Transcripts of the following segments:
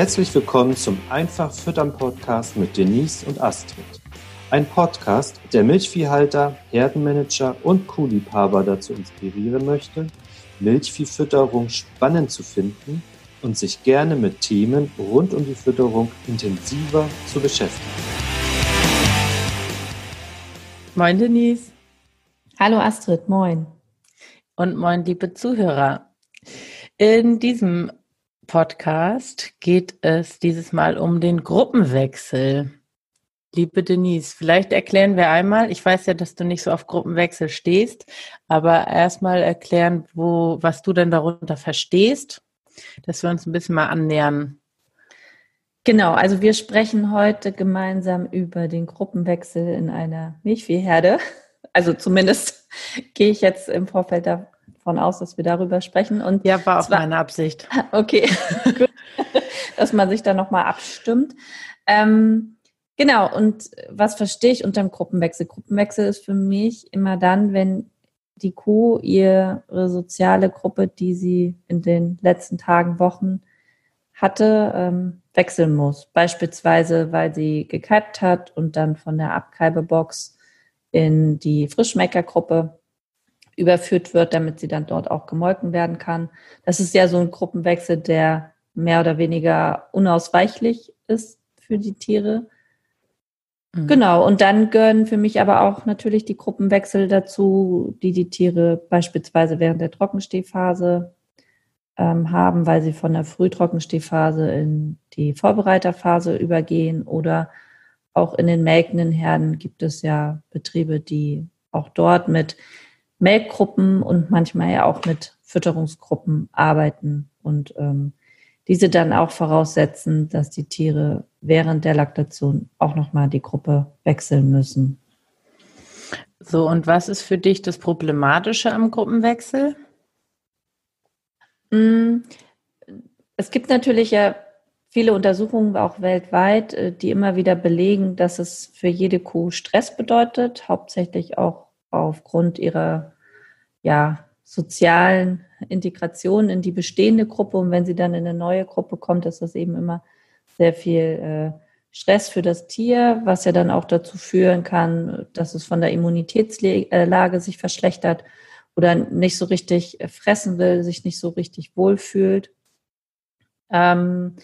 Herzlich willkommen zum Einfach Füttern Podcast mit Denise und Astrid. Ein Podcast, der Milchviehhalter, Herdenmanager und Kuhliebhaber dazu inspirieren möchte, Milchviehfütterung spannend zu finden und sich gerne mit Themen rund um die Fütterung intensiver zu beschäftigen. Moin Denise. Hallo Astrid, moin. Und moin liebe Zuhörer. In diesem Podcast geht es dieses Mal um den Gruppenwechsel. Liebe Denise, vielleicht erklären wir einmal, ich weiß ja, dass du nicht so auf Gruppenwechsel stehst, aber erstmal erklären, wo, was du denn darunter verstehst, dass wir uns ein bisschen mal annähern. Genau, also wir sprechen heute gemeinsam über den Gruppenwechsel in einer Milchviehherde. Also zumindest gehe ich jetzt im Vorfeld davon aus, dass wir darüber sprechen. Und ja, war auch zwar, meine Absicht. Okay, dass man sich da nochmal abstimmt. Ähm, Genau, und was verstehe ich unter dem Gruppenwechsel? Gruppenwechsel ist für mich immer dann, wenn die Kuh ihre soziale Gruppe, die sie in den letzten Tagen, Wochen hatte, ähm, wechseln muss. Beispielsweise, weil sie gekalbt hat und dann von der Abkalbebox in die Frischmeckergruppe überführt wird, damit sie dann dort auch gemolken werden kann. Das ist ja so ein Gruppenwechsel, der mehr oder weniger unausweichlich ist für die Tiere. Mhm. Genau, und dann gehören für mich aber auch natürlich die Gruppenwechsel dazu, die die Tiere beispielsweise während der Trockenstehphase ähm, haben, weil sie von der Frühtrockenstehphase in die Vorbereiterphase übergehen oder auch in den melkenden Herden gibt es ja Betriebe, die auch dort mit Melkgruppen und manchmal ja auch mit Fütterungsgruppen arbeiten und ähm, diese dann auch voraussetzen, dass die Tiere während der Laktation auch nochmal die Gruppe wechseln müssen. So, und was ist für dich das Problematische am Gruppenwechsel? Mm, es gibt natürlich ja viele Untersuchungen, auch weltweit, äh, die immer wieder belegen, dass es für jede Kuh Stress bedeutet, hauptsächlich auch aufgrund ihrer ja, sozialen Integration in die bestehende Gruppe. Und wenn sie dann in eine neue Gruppe kommt, ist das eben immer sehr viel äh, Stress für das Tier, was ja dann auch dazu führen kann, dass es von der Immunitätslage sich verschlechtert oder nicht so richtig fressen will, sich nicht so richtig wohlfühlt. Ähm,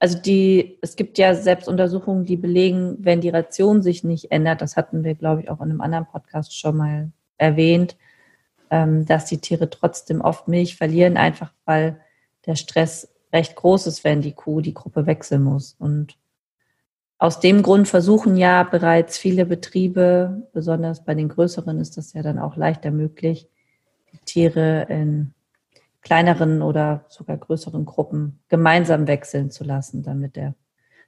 also die, es gibt ja selbst Untersuchungen, die belegen, wenn die Ration sich nicht ändert, das hatten wir, glaube ich, auch in einem anderen Podcast schon mal erwähnt, ähm, dass die Tiere trotzdem oft Milch verlieren, einfach weil der Stress recht groß ist, wenn die Kuh die Gruppe wechseln muss. Und aus dem Grund versuchen ja bereits viele Betriebe, besonders bei den größeren ist das ja dann auch leichter möglich, die Tiere in kleineren oder sogar größeren Gruppen gemeinsam wechseln zu lassen, damit der,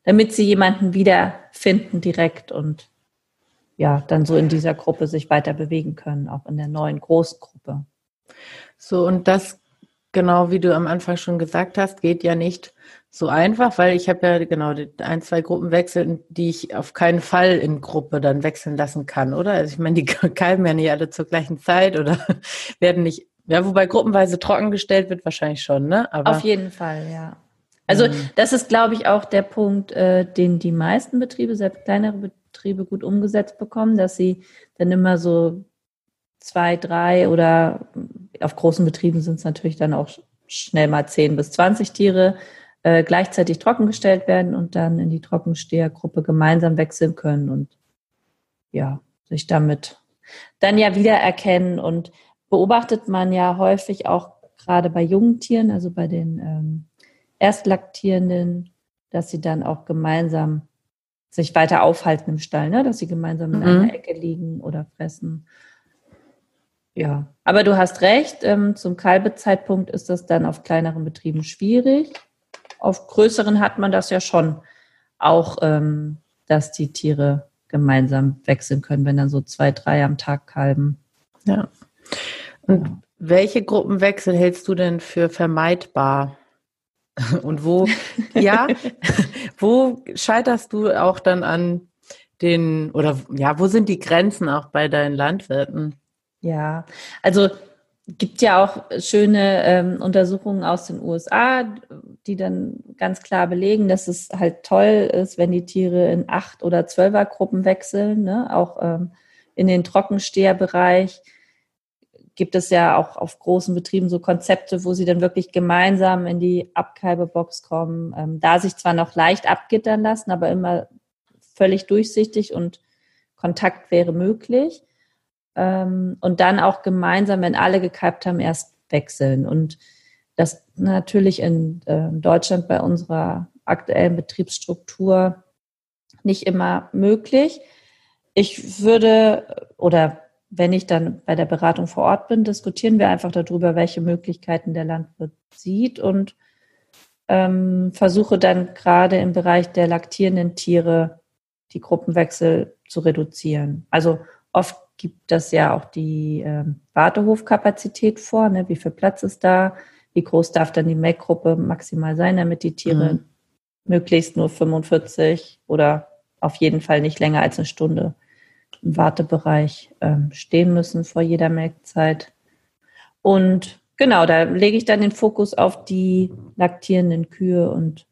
damit sie jemanden wiederfinden direkt und ja, dann so in dieser Gruppe sich weiter bewegen können, auch in der neuen Großgruppe. So, und das genau wie du am Anfang schon gesagt hast, geht ja nicht so einfach, weil ich habe ja genau ein, zwei Gruppen wechseln, die ich auf keinen Fall in Gruppe dann wechseln lassen kann, oder? Also ich meine, die kalben ja nicht alle zur gleichen Zeit oder werden nicht, ja, wobei gruppenweise trockengestellt wird wahrscheinlich schon, ne? Aber, auf jeden Fall, ja. Also ähm, das ist, glaube ich, auch der Punkt, äh, den die meisten Betriebe, selbst kleinere Betriebe gut umgesetzt bekommen, dass sie dann immer so zwei, drei oder auf großen Betrieben sind es natürlich dann auch schnell mal zehn bis zwanzig Tiere äh, gleichzeitig trockengestellt werden und dann in die Trockenstehergruppe gemeinsam wechseln können und ja, sich damit dann ja wiedererkennen und beobachtet man ja häufig auch gerade bei jungen Tieren, also bei den ähm, Erstlaktierenden, dass sie dann auch gemeinsam sich weiter aufhalten im Stall, ne? dass sie gemeinsam in mhm. einer Ecke liegen oder fressen. Ja, aber du hast recht, ähm, zum Kalbezeitpunkt ist das dann auf kleineren Betrieben schwierig. Auf größeren hat man das ja schon auch, ähm, dass die Tiere gemeinsam wechseln können, wenn dann so zwei, drei am Tag kalben. Ja. Und welche Gruppenwechsel hältst du denn für vermeidbar? Und wo, ja, wo scheiterst du auch dann an den, oder ja, wo sind die Grenzen auch bei deinen Landwirten? Ja, also gibt ja auch schöne ähm, Untersuchungen aus den USA, die dann ganz klar belegen, dass es halt toll ist, wenn die Tiere in acht oder zwölfer Gruppen wechseln. Ne? Auch ähm, in den Trockensteherbereich gibt es ja auch auf großen Betrieben so Konzepte, wo sie dann wirklich gemeinsam in die Abkalbebox kommen, ähm, da sich zwar noch leicht abgittern lassen, aber immer völlig durchsichtig und Kontakt wäre möglich. Ähm, und dann auch gemeinsam, wenn alle gekalbt haben, erst wechseln. Und das natürlich in äh, Deutschland bei unserer aktuellen Betriebsstruktur nicht immer möglich. Ich würde, oder wenn ich dann bei der Beratung vor Ort bin, diskutieren wir einfach darüber, welche Möglichkeiten der Landwirt sieht und ähm, versuche dann gerade im Bereich der laktierenden Tiere die Gruppenwechsel zu reduzieren. Also oft gibt das ja auch die ähm, Wartehofkapazität vor, ne? wie viel Platz ist da, wie groß darf dann die Melkgruppe maximal sein, damit die Tiere mhm. möglichst nur 45 oder auf jeden Fall nicht länger als eine Stunde im Wartebereich ähm, stehen müssen vor jeder Melkzeit. Und genau, da lege ich dann den Fokus auf die laktierenden Kühe und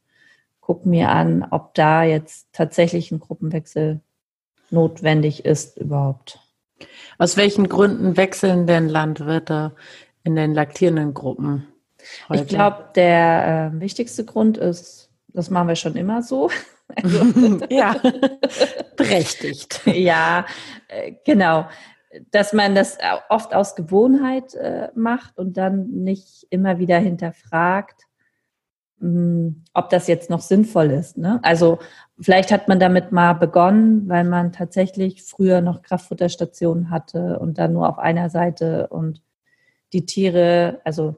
gucke mir an, ob da jetzt tatsächlich ein Gruppenwechsel notwendig ist überhaupt. Aus welchen Gründen wechseln denn Landwirte in den laktierenden Gruppen? Heute? Ich glaube, der äh, wichtigste Grund ist, das machen wir schon immer so. Also, ja, berechtigt. ja, äh, genau. Dass man das oft aus Gewohnheit äh, macht und dann nicht immer wieder hinterfragt, hm, ob das jetzt noch sinnvoll ist. Ne? Also vielleicht hat man damit mal begonnen, weil man tatsächlich früher noch Kraftfutterstationen hatte und dann nur auf einer Seite und die Tiere, also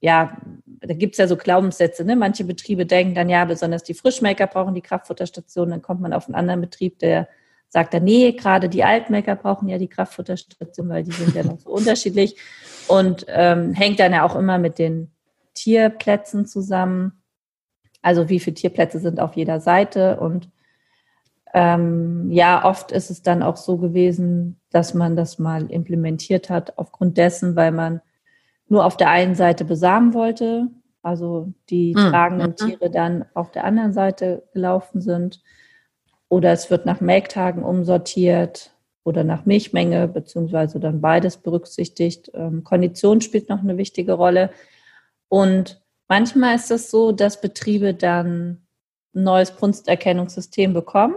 ja, da gibt's ja so Glaubenssätze, ne? Manche Betriebe denken dann, ja, besonders die Frischmelker brauchen die Kraftfutterstation, dann kommt man auf einen anderen Betrieb, der sagt dann, nee, gerade die Altmelker brauchen ja die Kraftfutterstation, weil die sind ja noch so unterschiedlich und ähm, hängt dann ja auch immer mit den Tierplätzen zusammen. Also wie viele Tierplätze sind auf jeder Seite und ähm, ja, oft ist es dann auch so gewesen, dass man das mal implementiert hat, aufgrund dessen, weil man nur auf der einen Seite besamen wollte, also die mhm. tragenden. Tiere dann auf der anderen Seite gelaufen sind. Oder es wird nach Melktagen umsortiert oder nach Milchmenge, beziehungsweise dann beides berücksichtigt. Ähm, Kondition spielt noch eine wichtige Rolle. Und manchmal ist es so, dass Betriebe dann ein neues Brunsterkennungssystem bekommen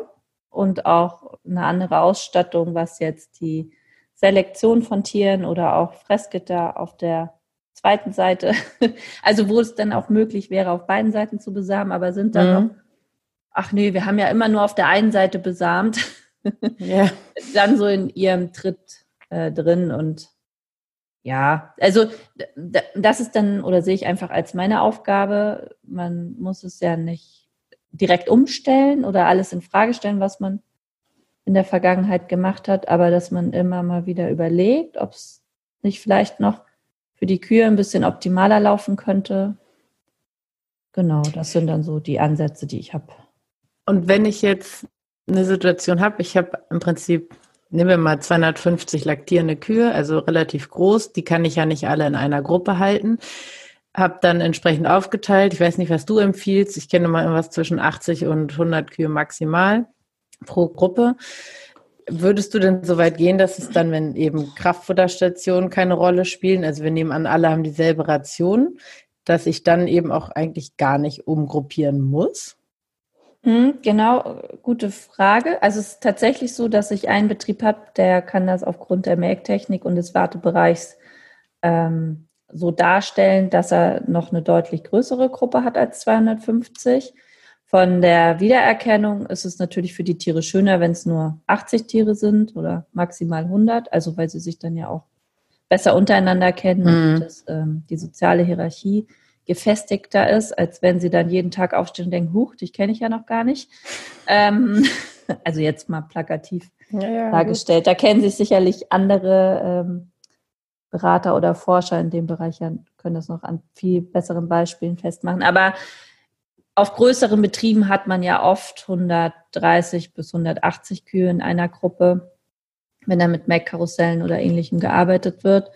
und auch eine andere Ausstattung, was jetzt die Selektion von Tieren oder auch Fressgitter auf der zweiten Seite, also wo es dann auch möglich wäre, auf beiden Seiten zu besamen, aber sind dann mhm. noch, ach nee, wir haben ja immer nur auf der einen Seite besamt, ja. dann so in ihrem Tritt äh, drin und ja, also das ist dann, oder sehe ich einfach als meine Aufgabe. Man muss es ja nicht direkt umstellen oder alles in Frage stellen, was man in der Vergangenheit gemacht hat, aber dass man immer mal wieder überlegt, ob es nicht vielleicht noch für die Kühe ein bisschen optimaler laufen könnte. Genau, das sind dann so die Ansätze, die ich habe. Und wenn ich jetzt eine Situation habe, ich habe im Prinzip nehmen wir mal 250 laktierende Kühe, also relativ groß. Die kann ich ja nicht alle in einer Gruppe halten. Hab dann entsprechend aufgeteilt. Ich weiß nicht, was du empfiehlst. Ich kenne mal irgendwas zwischen 80 und 100 Kühe maximal pro Gruppe. Würdest du denn so weit gehen, dass es dann, wenn eben Kraftfutterstationen keine Rolle spielen, also wir nehmen an, alle haben dieselbe Ration, dass ich dann eben auch eigentlich gar nicht umgruppieren muss? Mhm, genau, gute Frage. Also es ist tatsächlich so, dass ich einen Betrieb habe, der kann das aufgrund der Melktechnik und des Wartebereichs ähm, so darstellen, dass er noch eine deutlich größere Gruppe hat als 250. Von der Wiedererkennung ist es natürlich für die Tiere schöner, wenn es nur 80 Tiere sind oder maximal 100, also weil sie sich dann ja auch besser untereinander kennen mhm. und das, ähm, die soziale Hierarchie gefestigter ist, als wenn sie dann jeden Tag aufstehen und denken, huch, dich kenne ich ja noch gar nicht. Ähm, also jetzt mal plakativ ja, ja, dargestellt. Gut. Da kennen sich sicherlich andere ähm, Berater oder Forscher in dem Bereich ja, können das noch an viel besseren Beispielen festmachen. Aber auf größeren Betrieben hat man ja oft 130 bis 180 Kühe in einer Gruppe, wenn da mit Mac-Karussellen oder ähnlichem gearbeitet wird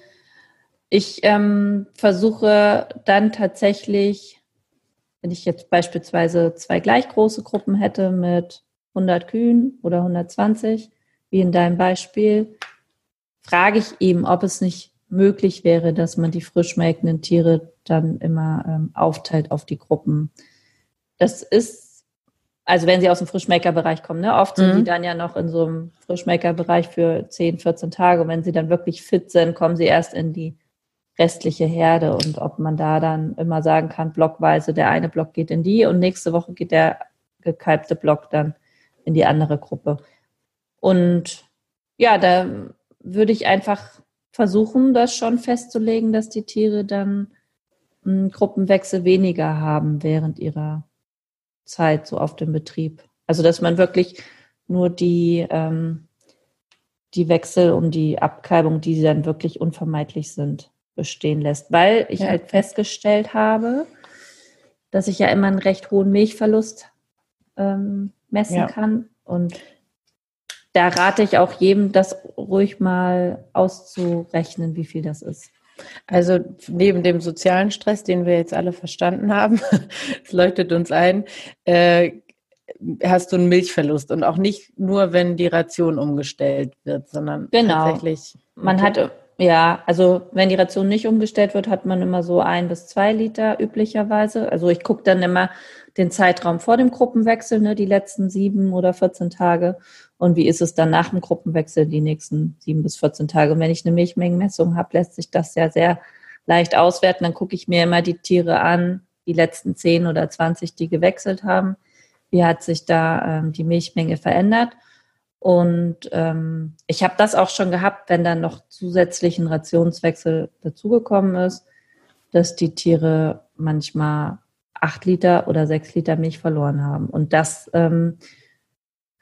Ich ähm, versuche dann tatsächlich, wenn ich jetzt beispielsweise zwei gleich große Gruppen hätte mit 100 Kühen oder 120, wie in deinem Beispiel, frage ich eben, ob es nicht möglich wäre, dass man die frisch melkenden Tiere dann immer ähm, aufteilt auf die Gruppen. Das ist, also wenn sie aus dem Frischmaker-Bereich kommen, ne? oft sind mhm. die dann ja noch in so einem Frischmaker-Bereich für 10, 14 Tage. Und wenn sie dann wirklich fit sind, kommen sie erst in die restliche Herde. Und ob man da dann immer sagen kann, blockweise, der eine Block geht in die und nächste Woche geht der gekalbte Block dann in die andere Gruppe. Und ja, da würde ich einfach versuchen, das schon festzulegen, dass die Tiere dann einen Gruppenwechsel weniger haben während ihrer Zeit so auf dem Betrieb. Also dass man wirklich nur die, ähm, die Wechsel um die Abkalbung, die dann wirklich unvermeidlich sind, bestehen lässt. Weil ich ja. halt festgestellt habe, dass ich ja immer einen recht hohen Milchverlust ähm, messen ja. kann. Und da rate ich auch jedem, das ruhig mal auszurechnen, wie viel das ist. Also neben dem sozialen Stress, den wir jetzt alle verstanden haben, es leuchtet uns ein, äh, hast du einen Milchverlust und auch nicht nur, wenn die Ration umgestellt wird, sondern genau. tatsächlich. Man hat ja, also wenn die Ration nicht umgestellt wird, hat man immer so ein bis zwei Liter üblicherweise. Also ich gucke dann immer den Zeitraum vor dem Gruppenwechsel, ne, die letzten sieben oder 14 Tage. Und wie ist es dann nach dem Gruppenwechsel, die nächsten sieben bis 14 Tage? Und wenn ich eine Milchmengenmessung habe, lässt sich das ja sehr leicht auswerten. Dann gucke ich mir immer die Tiere an, die letzten zehn oder 20, die gewechselt haben. Wie hat sich da ähm, die Milchmenge verändert? Und ähm, ich habe das auch schon gehabt, wenn dann noch zusätzlich ein Rationswechsel dazugekommen ist, dass die Tiere manchmal acht Liter oder sechs Liter Milch verloren haben. Und das ähm,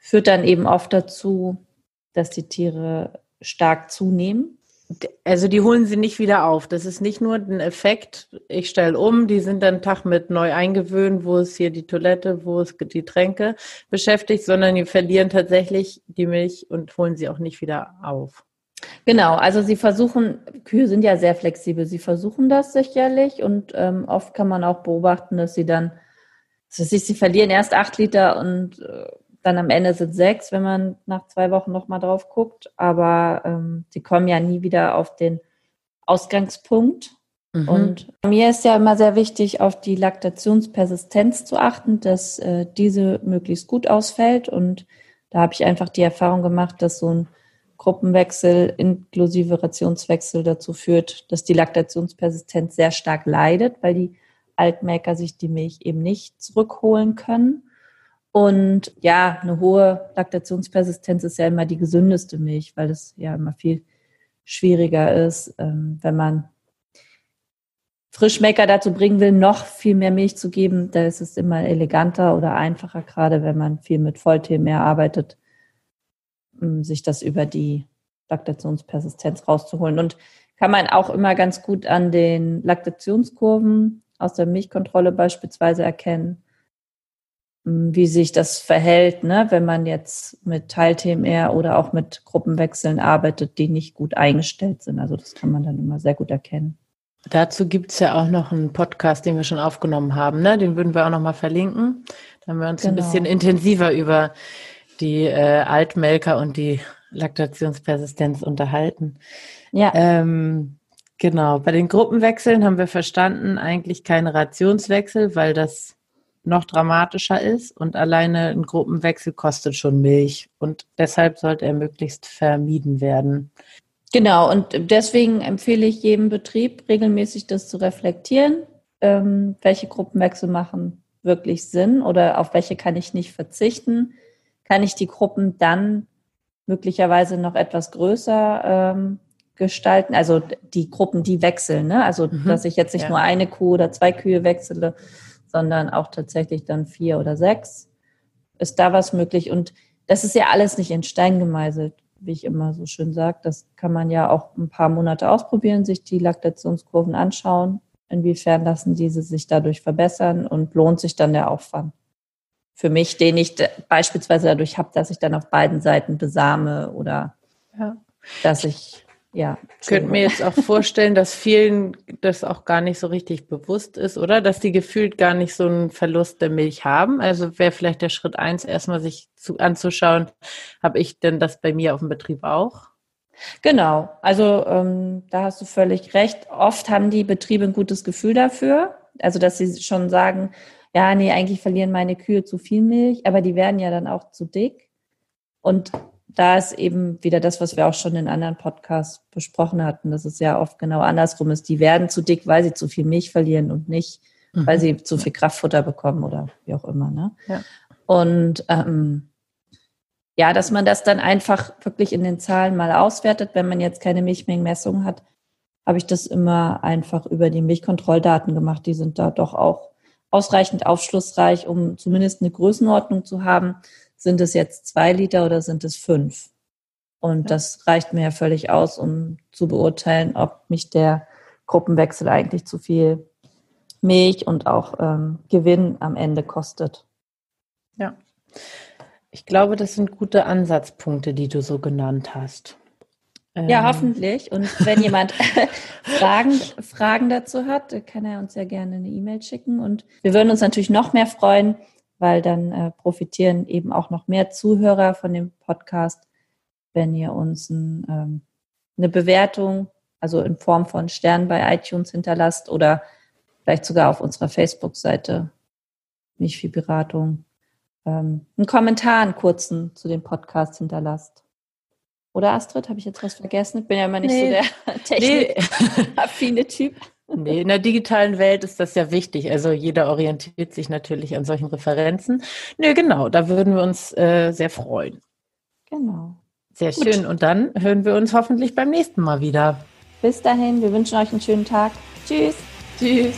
führt dann eben oft dazu, dass die Tiere stark zunehmen also die holen sie nicht wieder auf. Das ist nicht nur ein Effekt, ich stelle um, die sind dann einen Tag mit neu eingewöhnt, wo es hier die Toilette, wo es die Tränke beschäftigt, sondern die verlieren tatsächlich die Milch und holen sie auch nicht wieder auf. Genau, also sie versuchen, Kühe sind ja sehr flexibel, sie versuchen das sicherlich und ähm, oft kann man auch beobachten, dass sie dann, also sie verlieren erst acht Liter und äh, dann am Ende sind sechs, wenn man nach zwei Wochen nochmal drauf guckt. Aber ähm, sie kommen ja nie wieder auf den Ausgangspunkt. Mhm. Und mir ist ja immer sehr wichtig, auf die Laktationspersistenz zu achten, dass äh, diese möglichst gut ausfällt. Und da habe ich einfach die Erfahrung gemacht, dass so ein Gruppenwechsel inklusive Rationswechsel dazu führt, dass die Laktationspersistenz sehr stark leidet, weil die Altmelker sich die Milch eben nicht zurückholen können. Und ja, eine hohe Laktationspersistenz ist ja immer die gesündeste Milch, weil es ja immer viel schwieriger ist, ähm, wenn man Frischmecker dazu bringen will, noch viel mehr Milch zu geben. Da ist es immer eleganter oder einfacher, gerade wenn man viel mit Vollthemen mehr arbeitet, sich das über die Laktationspersistenz rauszuholen. Und kann man auch immer ganz gut an den Laktationskurven aus der Milchkontrolle beispielsweise erkennen wie sich das verhält, ne, wenn man jetzt mit Teil-TMR oder auch mit Gruppenwechseln arbeitet, die nicht gut eingestellt sind. Also das kann man dann immer sehr gut erkennen. Dazu gibt es ja auch noch einen Podcast, den wir schon aufgenommen haben. Ne? Den würden wir auch noch mal verlinken. Da haben wir uns genau. ein bisschen intensiver über die äh, Altmelker und die Laktationspersistenz unterhalten. Ja. Ähm, genau. Bei den Gruppenwechseln haben wir verstanden, eigentlich keine Rationswechsel, weil das noch dramatischer ist und alleine ein Gruppenwechsel kostet schon Milch und deshalb sollte er möglichst vermieden werden. Genau, und deswegen empfehle ich jedem Betrieb regelmäßig das zu reflektieren, ähm, welche Gruppenwechsel machen wirklich Sinn oder auf welche kann ich nicht verzichten. Kann ich die Gruppen dann möglicherweise noch etwas größer ähm, gestalten, also die Gruppen, die wechseln, ne? also mhm. dass ich jetzt nicht ja. nur eine Kuh oder zwei Kühe wechsle, sondern auch tatsächlich dann vier oder sechs. Ist da was möglich? Und das ist ja alles nicht in Stein gemeißelt, wie ich immer so schön sage. Das kann man ja auch ein paar Monate ausprobieren, sich die Laktationskurven anschauen. Inwiefern lassen diese sich dadurch verbessern und lohnt sich dann der Aufwand? Für mich, den ich beispielsweise dadurch habe, dass ich dann auf beiden Seiten besame oder ja. dass ich ja. Könnte mir jetzt auch vorstellen, dass vielen das auch gar nicht so richtig bewusst ist, oder? Dass die gefühlt gar nicht so einen Verlust der Milch haben. Also wäre vielleicht der Schritt eins, erstmal sich zu, anzuschauen, habe ich denn das bei mir auf dem Betrieb auch? Genau, also ähm, da hast du völlig recht. Oft haben die Betriebe ein gutes Gefühl dafür, also dass sie schon sagen, ja, nee, eigentlich verlieren meine Kühe zu viel Milch, aber die werden ja dann auch zu dick. Und da ist eben wieder das, was wir auch schon in anderen Podcasts besprochen hatten, dass es ja oft genau andersrum ist. Die werden zu dick, weil sie zu viel Milch verlieren und nicht, mhm. weil sie zu viel Kraftfutter bekommen oder wie auch immer. Ne? Ja. Und ähm, ja, dass man das dann einfach wirklich in den Zahlen mal auswertet, wenn man jetzt keine Milchmengenmessung hat, habe ich das immer einfach über die Milchkontrolldaten gemacht. Die sind da doch auch ausreichend aufschlussreich, um zumindest eine Größenordnung zu haben sind es jetzt zwei Liter oder sind es fünf? Und das reicht mir ja völlig aus, um zu beurteilen, ob mich der Gruppenwechsel eigentlich zu viel Milch und auch ähm, Gewinn am Ende kostet. Ja. Ich glaube, das sind gute Ansatzpunkte, die du so genannt hast. Ja, ähm. hoffentlich. Und wenn jemand Fragen, Fragen dazu hat, kann er uns ja gerne eine E-Mail schicken. Und wir würden uns natürlich noch mehr freuen, weil dann äh, profitieren eben auch noch mehr Zuhörer von dem Podcast, wenn ihr uns ein, ähm, eine Bewertung, also in Form von Sternen bei iTunes hinterlasst oder vielleicht sogar auf unserer Facebook-Seite nicht viel Beratung, ähm, einen Kommentar, einen kurzen zu dem Podcast hinterlasst. Oder Astrid, habe ich jetzt was vergessen? Ich bin ja immer nicht nee. so der technikaffine nee. Typ. Nee, in der digitalen Welt ist das ja wichtig. Also jeder orientiert sich natürlich an solchen Referenzen. Nö, genau, da würden wir uns äh, sehr freuen. Genau. Sehr Gut. schön. Und dann hören wir uns hoffentlich beim nächsten Mal wieder. Bis dahin, wir wünschen euch einen schönen Tag. Tschüss. Tschüss.